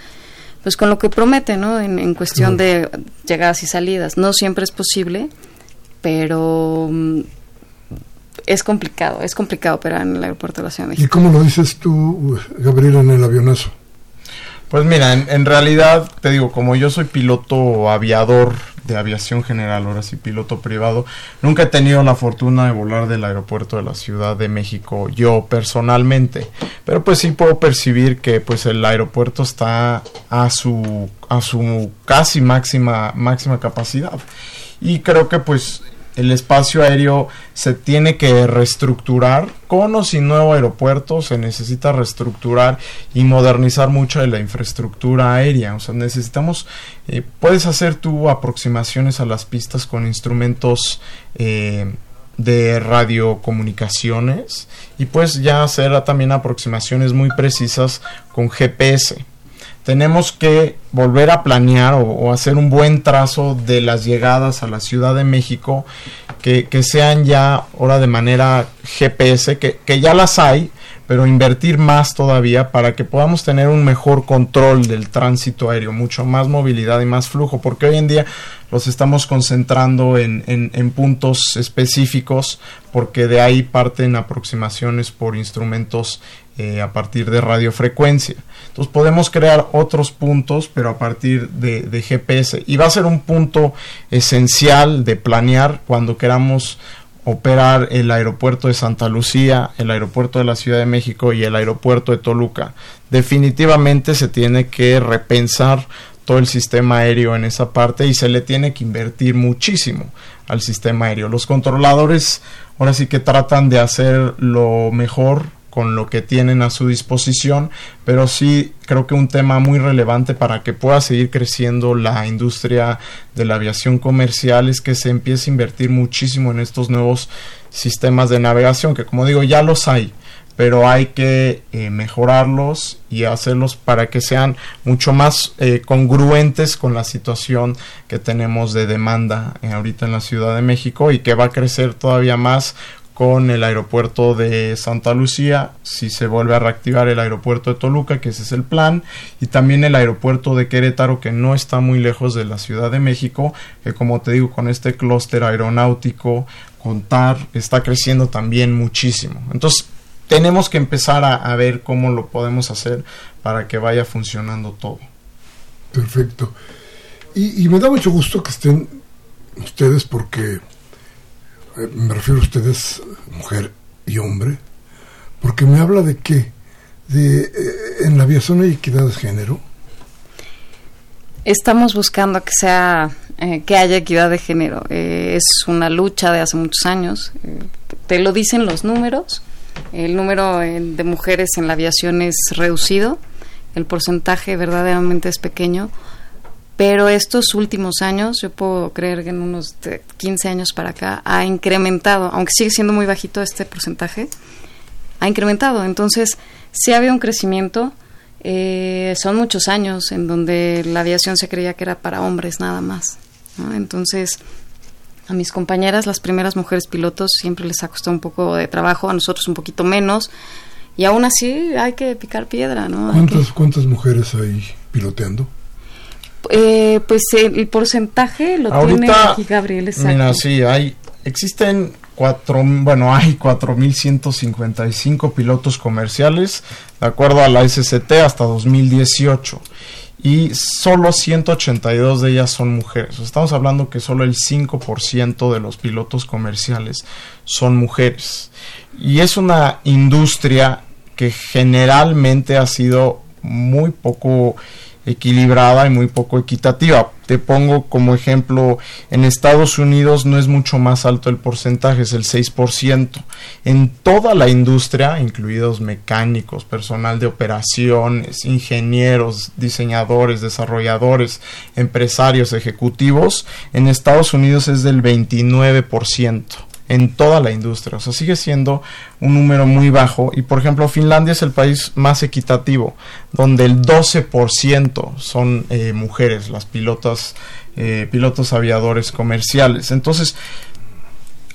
pues con lo que prometen ¿no? en, cuestión de llegadas y salidas no siempre es posible pero mm, es complicado es complicado operar en el aeropuerto de la Ciudad de México ¿y cómo lo dices tú Gabriel en el avionazo? Pues mira, en, realidad te digo, como yo soy piloto aviador de aviación general, ahora sí piloto privado, nunca he tenido la fortuna de volar del aeropuerto de la Ciudad de México yo personalmente, pero pues sí puedo percibir que pues el aeropuerto está a su a su casi máxima máxima capacidad. Y creo que pues el espacio aéreo se tiene que reestructurar. Con o sin nuevo aeropuerto se necesita reestructurar y modernizar mucho de la infraestructura aérea. O sea, necesitamos, eh, puedes hacer tú aproximaciones a las pistas con instrumentos eh, de radiocomunicaciones y puedes ya hacer también aproximaciones muy precisas con GPS tenemos que volver a planear o, hacer un buen trazo de las llegadas a la Ciudad de México que, sean ya ahora de manera GPS, que, que, ya las hay, pero invertir más todavía para que podamos tener un mejor control del tránsito aéreo, mucho más movilidad y más flujo, porque hoy en día los estamos concentrando en, en, puntos específicos, porque de ahí parten aproximaciones por instrumentos eh, a partir de radiofrecuencia. Entonces podemos crear otros puntos, pero a partir de, de, GPS. Y va a ser un punto esencial de planear cuando queramos operar el aeropuerto de Santa Lucía, el aeropuerto de la Ciudad de México y el aeropuerto de Toluca. Definitivamente se tiene que repensar todo el sistema aéreo en esa parte y se le tiene que invertir muchísimo al sistema aéreo. Los controladores ahora sí que tratan de hacer lo mejor con lo que tienen a su disposición, pero sí creo que un tema muy relevante para que pueda seguir creciendo la industria de la aviación comercial es que se empiece a invertir muchísimo en estos nuevos sistemas de navegación, que como digo ya los hay, pero hay que eh, mejorarlos y hacerlos para que sean mucho más eh, congruentes con la situación que tenemos de demanda eh, ahorita en la Ciudad de México y que va a crecer todavía más con el aeropuerto de Santa Lucía, si se vuelve a reactivar el aeropuerto de Toluca, que ese es el plan, y también el aeropuerto de Querétaro, que no está muy lejos de la Ciudad de México, que como te digo, con este clúster aeronáutico, contar, está creciendo también muchísimo. Entonces, tenemos que empezar a, ver cómo lo podemos hacer para que vaya funcionando todo. Perfecto. Y, me da mucho gusto que estén ustedes porque me refiero a ustedes, mujer y hombre, porque me habla de qué, de eh, en la aviación hay equidad de género. Estamos buscando que sea eh, que haya equidad de género. es una lucha de hace muchos años. te lo dicen los números el número de mujeres en la aviación es reducido, el porcentaje verdaderamente es pequeño, pero estos últimos años, yo puedo creer que en unos 15 años para acá, ha incrementado, aunque sigue siendo muy bajito este porcentaje, ha incrementado. Entonces, sí había un crecimiento. Eh, son muchos años en donde la aviación se creía que era para hombres nada más. Entonces, a mis compañeras, las primeras mujeres pilotos, siempre les ha costado un poco de trabajo, a nosotros un poquito menos. Y aún así hay que picar piedra, ¿no? ¿Cuántas, ¿cuántas mujeres hay piloteando? Eh, pues el porcentaje lo tiene aquí Gabriel. Exacto. Mira, sí, hay, existen cuatro, bueno, hay 4.155 pilotos comerciales, de acuerdo a la SCT, hasta 2018 y solo 182 de ellas son mujeres. Estamos hablando que solo el 5% de los pilotos comerciales son mujeres. Y es una industria que generalmente ha sido muy poco equilibrada y muy poco equitativa. Te pongo como ejemplo, en Estados Unidos no es mucho más alto el porcentaje, es el 6%. En toda la industria, incluidos mecánicos, personal de operaciones, ingenieros, diseñadores, desarrolladores, empresarios, ejecutivos, en Estados Unidos es del 29% en toda la industria. O sea, sigue siendo un número muy bajo. Y por ejemplo, Finlandia es el país más equitativo, donde el 12% son eh, mujeres, las pilotas, eh, pilotos aviadores comerciales. Entonces,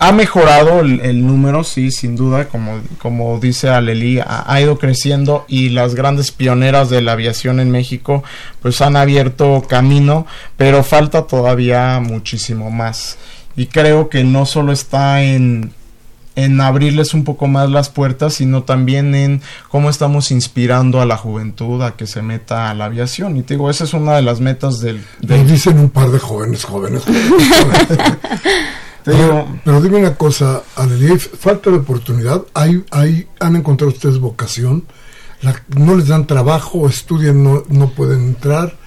ha mejorado el, número, sí, sin duda, como, como dice Aleli, ha, ha, ido creciendo y las grandes pioneras de la aviación en México pues han abierto camino, pero falta todavía muchísimo más y creo que no solo está en, en abrirles un poco más las puertas, sino también en cómo estamos inspirando a la juventud a que se meta a la aviación. Y te digo, esa es una de las metas del... dicen un par de jóvenes, jóvenes. [LAUGHS] pero, dime una cosa, Aleli, falta de oportunidad. ¿Hay, hay, ¿Han encontrado ustedes vocación? ¿No les dan trabajo? ¿Estudian? No, ¿No pueden entrar?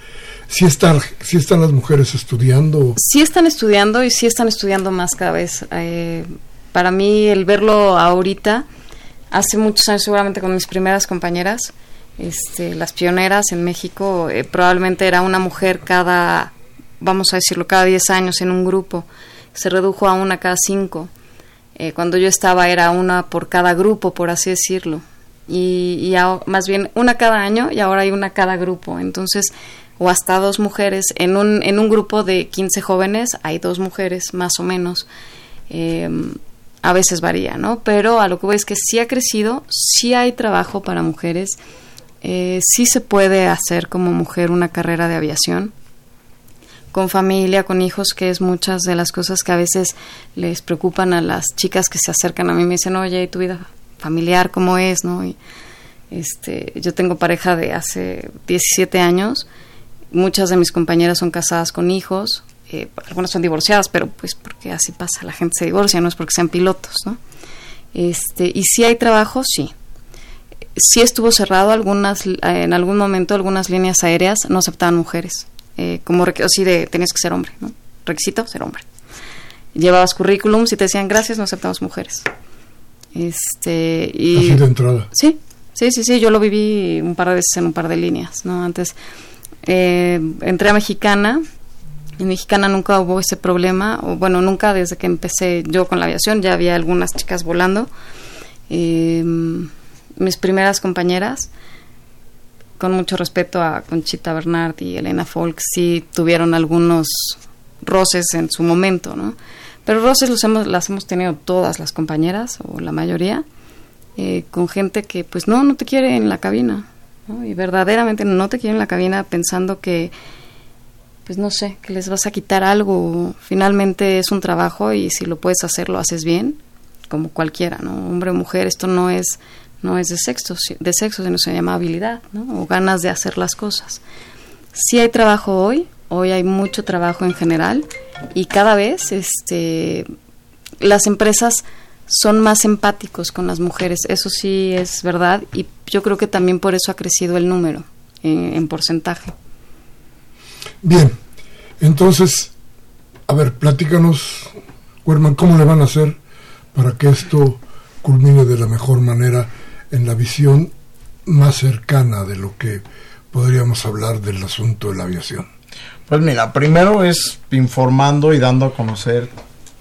¿Sí están, están las mujeres estudiando? Sí están estudiando y sí están estudiando más cada vez. Eh, para mí el verlo ahorita, hace muchos años seguramente con mis primeras compañeras, este, las pioneras en México, eh, probablemente era una mujer cada, vamos a decirlo, cada 10 años en un grupo. Se redujo a una cada 5. Eh, cuando yo estaba era una por cada grupo, por así decirlo. Y, y más bien una cada año y ahora hay una cada grupo. Entonces o hasta dos mujeres. En un, en un grupo de 15 jóvenes hay dos mujeres, más o menos. Em, a veces varía, ¿no? Pero a lo que voy es que sí ha crecido, sí hay trabajo para mujeres, eh, sí se puede hacer como mujer una carrera de aviación, con familia, con hijos, que es muchas de las cosas que a veces les preocupan a las chicas que se acercan a mí y me dicen, oye, ¿y tu vida familiar cómo es? ¿no? Y, este, yo tengo pareja de hace 17 años Muchas de mis compañeras son casadas con hijos, eh, algunas son divorciadas, pero pues porque así pasa, la gente se divorcia, no es porque sean pilotos, ¿no? Este, y si hay trabajo, sí. Sí estuvo cerrado algunas, en algún momento algunas líneas aéreas no aceptaban mujeres, eh, como así de tenías que ser hombre, ¿no? Requisito, ser hombre. Llevabas currículums y te decían gracias, no aceptamos mujeres. Este, y, así de entrada. Sí, sí, sí, sí, yo lo viví un par de veces en un par de líneas, ¿no? Antes eh, entré a Mexicana. En Mexicana nunca hubo ese problema, o bueno, nunca desde que empecé yo con la aviación, ya había algunas chicas volando. Eh, mis primeras compañeras, con mucho respeto a Conchita Bernard y Elena Folk, sí tuvieron algunos roces en su momento, ¿no? Pero roces los hemos, las hemos tenido todas las compañeras, o la mayoría, eh, con gente que pues no, no te quiere en la cabina, y verdaderamente no te quieren en la cabina pensando que pues no sé, que les vas a quitar algo. Finalmente es un trabajo y si lo puedes hacer, lo haces bien, como cualquiera, ¿no? Hombre o mujer, esto no es no es de sexo, de sexo, sino se llama habilidad, ¿no? O ganas de hacer las cosas. Si hay trabajo hoy, hoy hay mucho trabajo en general y cada vez este las empresas son más empáticos con las mujeres, eso sí es verdad y yo creo que también por eso ha crecido el número en, en porcentaje. Bien, entonces, a ver, platícanos, Huerman, ¿cómo le van a hacer para que esto culmine de la mejor manera en la visión más cercana de lo que podríamos hablar del asunto de la aviación? Pues mira, primero es informando y dando a conocer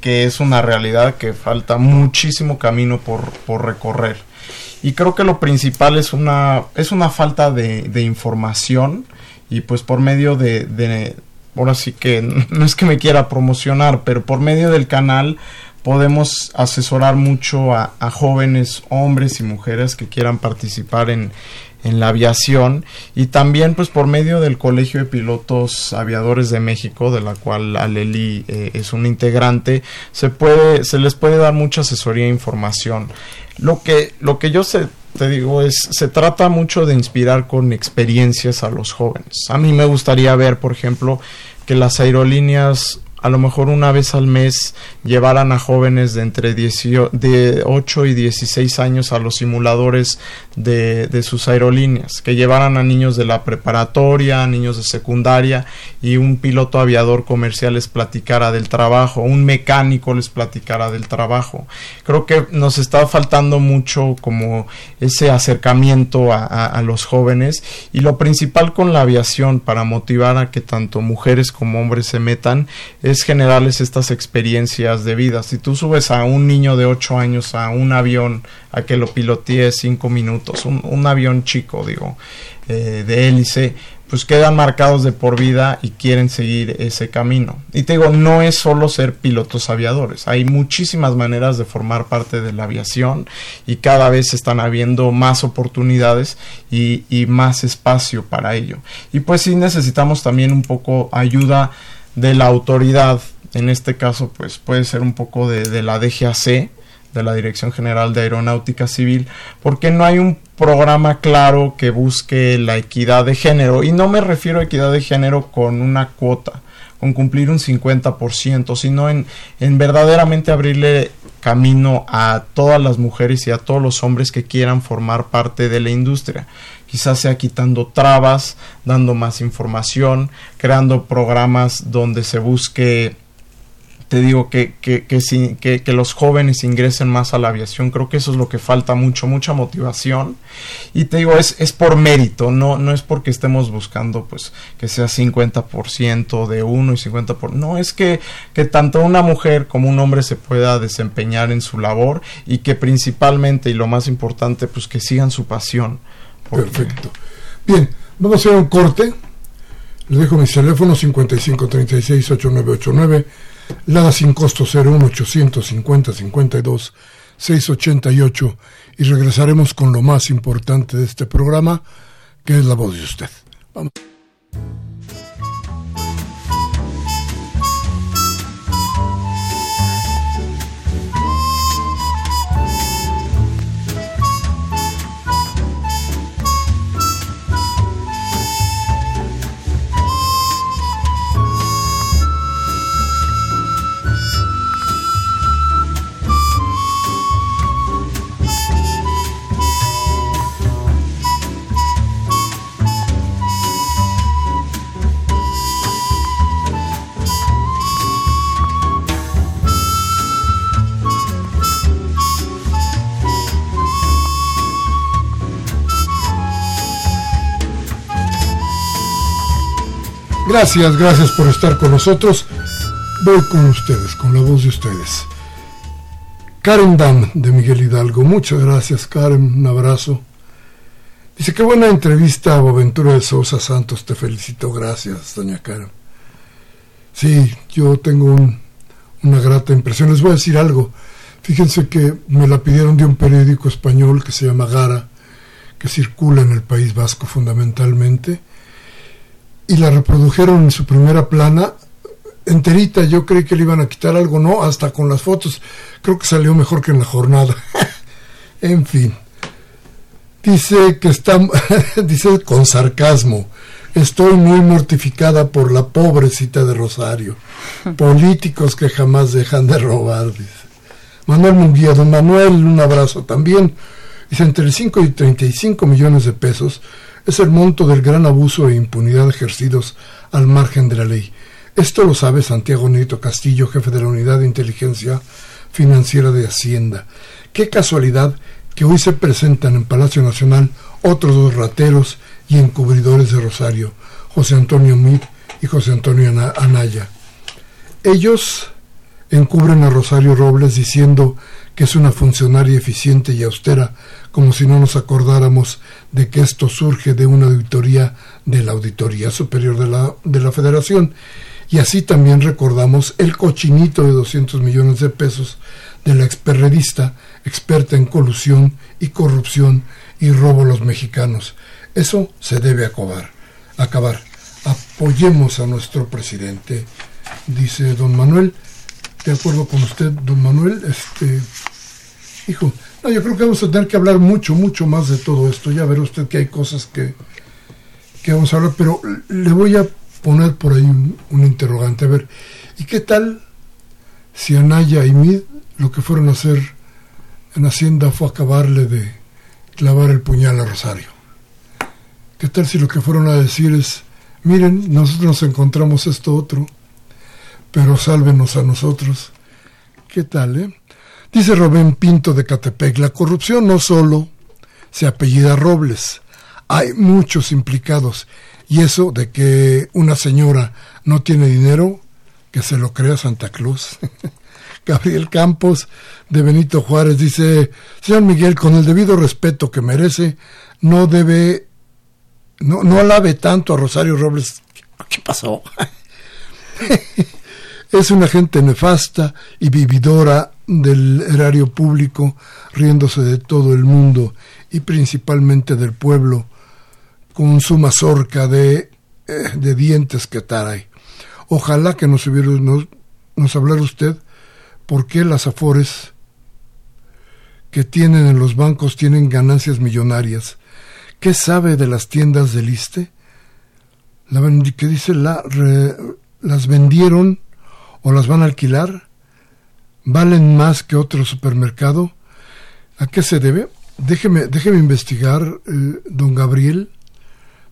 que es una realidad que falta muchísimo camino por, por recorrer. Y creo que lo principal es una, es una falta de, información y pues por medio de, de, ahora sí que [LAUGHS] no es que me quiera promocionar, pero por medio del canal podemos asesorar mucho a, jóvenes hombres y mujeres que quieran participar en, en, la aviación y también pues por medio del Colegio de Pilotos Aviadores de México de la cual Aleli eh, es un integrante se puede se les puede dar mucha asesoría e información. Lo que lo que yo te digo es se trata mucho de inspirar con experiencias a los jóvenes. A mí me gustaría ver por ejemplo que las aerolíneas a lo mejor una vez al mes llevaran a jóvenes de entre 18, de 8 y 16 años a los simuladores de, de, sus aerolíneas, que llevaran a niños de la preparatoria, niños de secundaria y un piloto aviador comercial les platicara del trabajo, un mecánico les platicara del trabajo. Creo que nos está faltando mucho como ese acercamiento a, a, a los jóvenes y lo principal con la aviación para motivar a que tanto mujeres como hombres se metan generarles estas experiencias de vida. Si tú subes a un niño de 8 años a un avión a que lo pilotee 5 minutos, un, un, avión chico, digo, eh, de hélice, pues quedan marcados de por vida y quieren seguir ese camino. Y te digo, no es solo ser pilotos aviadores, hay muchísimas maneras de formar parte de la aviación y cada vez están habiendo más oportunidades y, y más espacio para ello. Y pues sí necesitamos también un poco ayuda de la autoridad, en este caso pues puede ser un poco de, de, la DGAC, de la Dirección General de Aeronáutica Civil, porque no hay un programa claro que busque la equidad de género, y no me refiero a equidad de género con una cuota, con cumplir un 50%, sino en, en verdaderamente abrirle camino a todas las mujeres y a todos los hombres que quieran formar parte de la industria quizás sea quitando trabas, dando más información, creando programas donde se busque, te digo, que, que, que, que, los jóvenes ingresen más a la aviación. Creo que eso es lo que falta mucho, mucha motivación. Y te digo, es, es por mérito, no, no es porque estemos buscando pues que sea 50% de uno y 50%. Por, no, es que, que tanto una mujer como un hombre se pueda desempeñar en su labor y que principalmente y lo más importante, pues que sigan su pasión Perfecto. Bien, vamos a hacer un corte. Les dejo mis teléfonos 5536-8989, Lada sin costo 01850-52 688 y regresaremos con lo más importante de este programa, que es la voz de usted. Vamos. Gracias, gracias por estar con nosotros. Voy con ustedes, con la voz de ustedes. Karen Dam de Miguel Hidalgo. Muchas gracias, Karen. Un abrazo. Dice, qué buena entrevista a Boaventura de Sousa Santos. Te felicito. Gracias, doña Karen. Sí, yo tengo un, una grata impresión. Les voy a decir algo. Fíjense que me la pidieron de un periódico español que se llama Gara, que circula en el País Vasco fundamentalmente y la reprodujeron en su primera plana enterita. Yo creí que le iban a quitar algo, no, hasta con las fotos. Creo que salió mejor que en la jornada. [LAUGHS] en fin. Dice que está, [LAUGHS] dice con sarcasmo, estoy muy mortificada por la pobrecita de Rosario. [LAUGHS] Políticos que jamás dejan de robar, dice. Manuel Munguía, don Manuel, un abrazo también. Dice, entre 5 y 35 millones de pesos es el monto del gran abuso e impunidad ejercidos al margen de la ley. Esto lo sabe Santiago Nito Castillo, jefe de la Unidad de Inteligencia Financiera de Hacienda. Qué casualidad que hoy se presentan en Palacio Nacional otros dos rateros y encubridores de Rosario, José Antonio Mit y José Antonio Anaya. Ellos encubren a Rosario Robles diciendo que es una funcionaria eficiente y austera, como si no nos acordáramos de que esto surge de una auditoría de la Auditoría Superior de la, de la Federación. Y así también recordamos el cochinito de 200 millones de pesos de la experredista, experta en colusión y corrupción y robo a los mexicanos. Eso se debe acabar. acabar. Apoyemos a nuestro presidente, dice don Manuel de acuerdo con usted, don Manuel. Este, hijo, no, yo creo que vamos a tener que hablar mucho, mucho más de todo esto. Ya verá usted que hay cosas que, que vamos a hablar, pero le voy a poner por ahí un, interrogante. A ver, ¿y qué tal si Anaya y Mid lo que fueron a hacer en Hacienda fue acabarle de clavar el puñal a Rosario? ¿Qué tal si lo que fueron a decir es, miren, nosotros nos encontramos esto otro? pero sálvenos a nosotros. ¿Qué tal, eh? Dice Robén Pinto de Catepec, la corrupción no solo se apellida Robles, hay muchos implicados. Y eso de que una señora no tiene dinero, que se lo crea Santa Cruz. [LAUGHS] Gabriel Campos de Benito Juárez dice, señor Miguel, con el debido respeto que merece, no debe, no, no alabe tanto a Rosario Robles. [LAUGHS] ¿Qué pasó? [LAUGHS] Es una gente nefasta y vividora del erario público, riéndose de todo el mundo y principalmente del pueblo, con su mazorca de, eh, de dientes que taray. Ojalá que nos, hubiera, nos, nos hablara usted por qué las afores que tienen en los bancos tienen ganancias millonarias. ¿Qué sabe de las tiendas del que dice la, las vendieron o las van a alquilar? ¿Valen más que otro supermercado? ¿A qué se debe? Déjeme, déjeme investigar, eh, don Gabriel,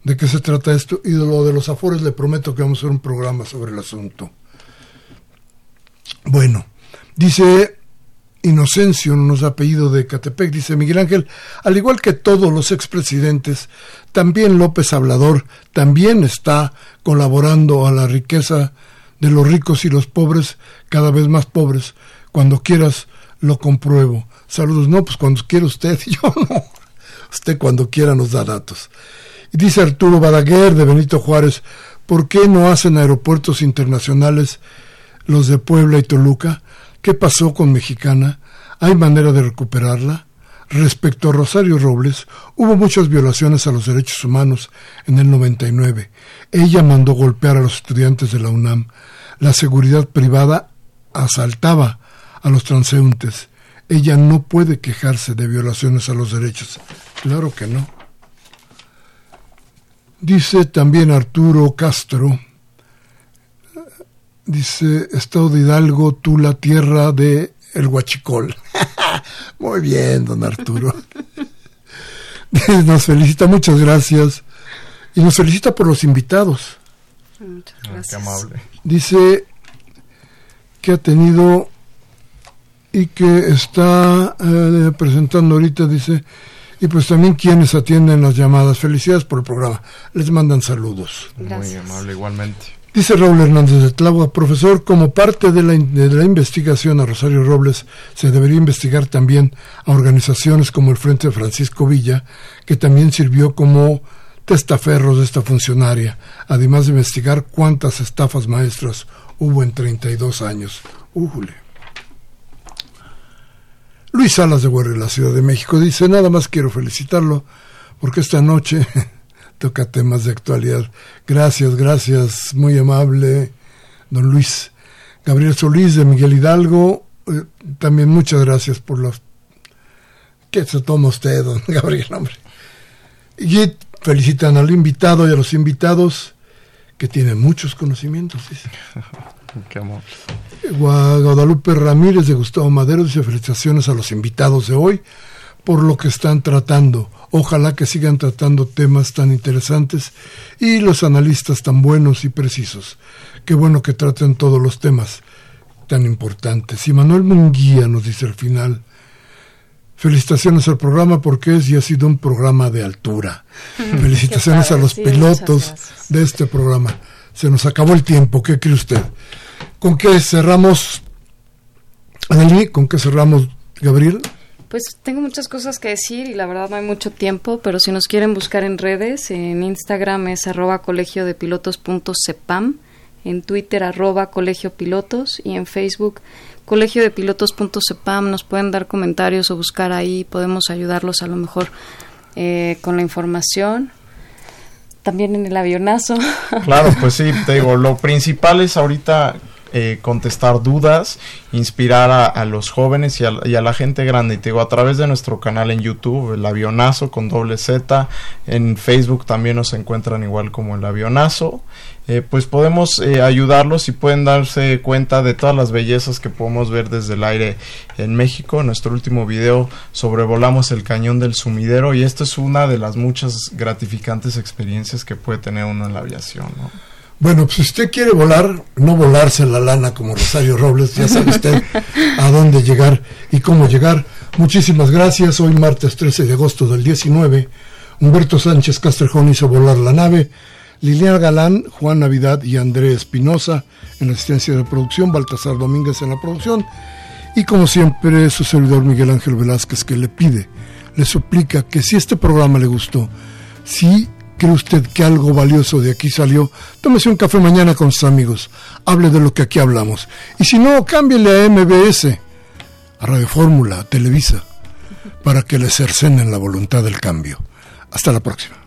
de qué se trata esto. Y de lo de los afores le prometo que vamos a hacer un programa sobre el asunto. Bueno, dice Inocencio, no nos apellido de Catepec, dice Miguel Ángel, al igual que todos los expresidentes, también López Hablador también está colaborando a la riqueza de los ricos y los pobres, cada vez más pobres. Cuando quieras, lo compruebo. Saludos. No, pues cuando quiera usted, [LAUGHS] yo no. Usted cuando quiera nos da datos. Y dice Arturo Badaguer de Benito Juárez, ¿por qué no hacen aeropuertos internacionales los de Puebla y Toluca? ¿Qué pasó con Mexicana? ¿Hay manera de recuperarla? Respecto a Rosario Robles, hubo muchas violaciones a los derechos humanos en el 99. Ella mandó golpear a los estudiantes de la UNAM. La seguridad privada asaltaba a los transeúntes. Ella no puede quejarse de violaciones a los derechos. Claro que no. Dice también Arturo Castro, dice Estado de Hidalgo, tú la tierra de el huachicol. [LAUGHS] Muy bien, don Arturo. [LAUGHS] nos felicita, muchas gracias. Y nos felicita por los invitados. Muchas gracias. Qué amable. Dice que ha tenido y que está eh, presentando ahorita, dice, y pues también quienes atienden las llamadas. Felicidades por el programa. Les mandan saludos. Muy amable, igualmente. Dice Raúl Hernández de Tláhuac, profesor, como parte de la, de la, investigación a Rosario Robles, se debería investigar también a organizaciones como el Frente Francisco Villa, que también sirvió como testaferros de esta funcionaria, además de investigar cuántas estafas maestras hubo en 32 años. Újule. Luis Salas de Guerrero, la Ciudad de México, dice, nada más quiero felicitarlo, porque esta noche [LAUGHS] toca temas de actualidad. Gracias, gracias, muy amable, don Luis. Gabriel Solís de Miguel Hidalgo, eh, también muchas gracias por los... ¿Qué se toma usted, don [LAUGHS] Gabriel, hombre? Y felicitan al invitado y a los invitados que tienen muchos conocimientos, dice. [LAUGHS] Qué amor. Guadalupe Ramírez de Gustavo Madero dice felicitaciones a los invitados de hoy por lo que están tratando. Ojalá que sigan tratando temas tan interesantes y los analistas tan buenos y precisos. Qué bueno que traten todos los temas tan importantes. Y Manuel Munguía nos dice al final, felicitaciones al programa porque es y ha sido un programa de altura. [LAUGHS] Felicitaciones a los pilotos de este programa. Se nos acabó el tiempo, ¿qué cree usted? ¿Con qué cerramos, Anneli? ¿Con qué cerramos, Gabriel? Pues tengo muchas cosas que decir y la verdad no hay mucho tiempo, pero si nos quieren buscar en redes, en Instagram es arroba colegio de pilotos.cepam, en Twitter arroba colegio pilotos y en Facebook colegio de pilotos.cepam. Nos pueden dar comentarios o buscar ahí, podemos ayudarlos a lo mejor eh, con la información. También en el avionazo. Claro, pues sí, te digo, [LAUGHS] lo principal es ahorita eh, contestar dudas, inspirar a, los jóvenes y a, la gente grande. Y te digo, a través de nuestro canal en YouTube, el avionazo con doble Z, en Facebook también nos encuentran igual como el avionazo. Eh, pues podemos eh, ayudarlos y pueden darse cuenta de todas las bellezas que podemos ver desde el aire en México. En nuestro último video sobrevolamos el cañón del sumidero y esto es una de las muchas gratificantes experiencias que puede tener uno en la aviación. Bueno, pues si usted quiere volar, no volarse la lana como Rosario Robles, ya sabe usted a dónde llegar y cómo llegar. Muchísimas gracias. Hoy martes 13 de agosto del 19, Humberto Sánchez Castrejón hizo volar la nave. Liliana Galán, Juan Navidad y Andrés Espinosa en la asistencia de producción, Baltasar Domínguez en la producción y como siempre su servidor Miguel Ángel Velázquez que le pide, le suplica que si este programa le gustó, si ¿Cree usted que algo valioso de aquí salió? Tómese un café mañana con sus amigos. Hable de lo que aquí hablamos. Y si no, cámbiele a MBS, a Radio Fórmula, a Televisa, para que le cercenen la voluntad del cambio. Hasta la próxima.